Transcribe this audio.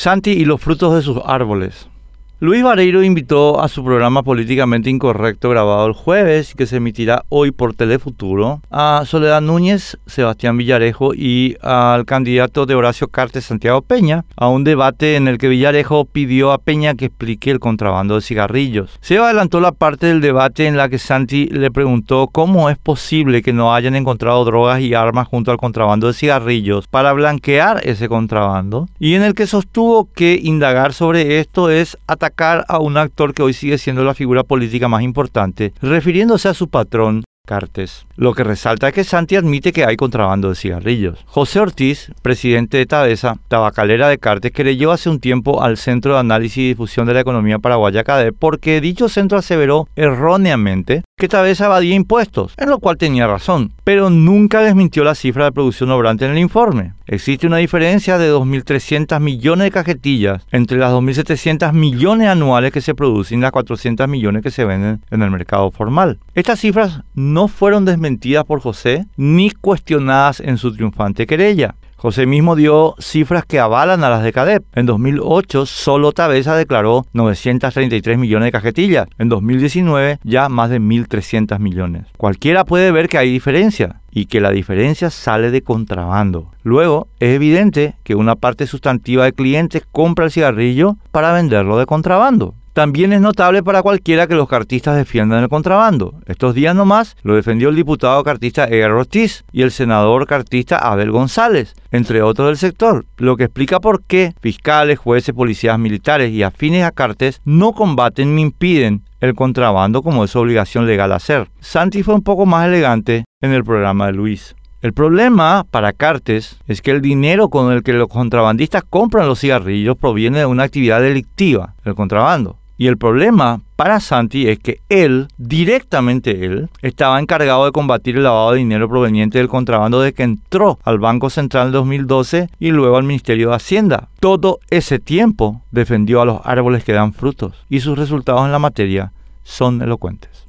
Santi y los frutos de sus árboles. Luis Vareiro invitó a su programa Políticamente Incorrecto grabado el jueves que se emitirá hoy por Telefuturo a Soledad Núñez, Sebastián Villarejo y al candidato de Horacio Cartes Santiago Peña a un debate en el que Villarejo pidió a Peña que explique el contrabando de cigarrillos. Se adelantó la parte del debate en la que Santi le preguntó cómo es posible que no hayan encontrado drogas y armas junto al contrabando de cigarrillos para blanquear ese contrabando y en el que sostuvo que indagar sobre esto es atacar a un actor que hoy sigue siendo la figura política más importante, refiriéndose a su patrón, Cartes. Lo que resalta es que Santi admite que hay contrabando de cigarrillos. José Ortiz, presidente de Tabesa, tabacalera de Cartes, creyó hace un tiempo al Centro de Análisis y Difusión de la Economía Paraguaya CADE porque dicho centro aseveró erróneamente que Tabesa evadía impuestos, en lo cual tenía razón, pero nunca desmintió la cifra de producción obrante en el informe. Existe una diferencia de 2.300 millones de cajetillas entre las 2.700 millones anuales que se producen y las 400 millones que se venden en el mercado formal. Estas cifras no fueron desmentidas por José ni cuestionadas en su triunfante querella. José mismo dio cifras que avalan a las de CADEP. En 2008 solo Tabesa declaró 933 millones de cajetillas. En 2019 ya más de 1.300 millones. Cualquiera puede ver que hay diferencia y que la diferencia sale de contrabando. Luego, es evidente que una parte sustantiva de clientes compra el cigarrillo para venderlo de contrabando. También es notable para cualquiera que los cartistas defiendan el contrabando. Estos días nomás lo defendió el diputado cartista Edgar Ortiz y el senador cartista Abel González, entre otros del sector, lo que explica por qué fiscales, jueces, policías militares y afines a Cartes no combaten ni impiden el contrabando como es su obligación legal hacer. Santi fue un poco más elegante en el programa de Luis. El problema para Cartes es que el dinero con el que los contrabandistas compran los cigarrillos proviene de una actividad delictiva, el contrabando. Y el problema para Santi es que él, directamente él, estaba encargado de combatir el lavado de dinero proveniente del contrabando desde que entró al Banco Central en 2012 y luego al Ministerio de Hacienda. Todo ese tiempo defendió a los árboles que dan frutos y sus resultados en la materia son elocuentes.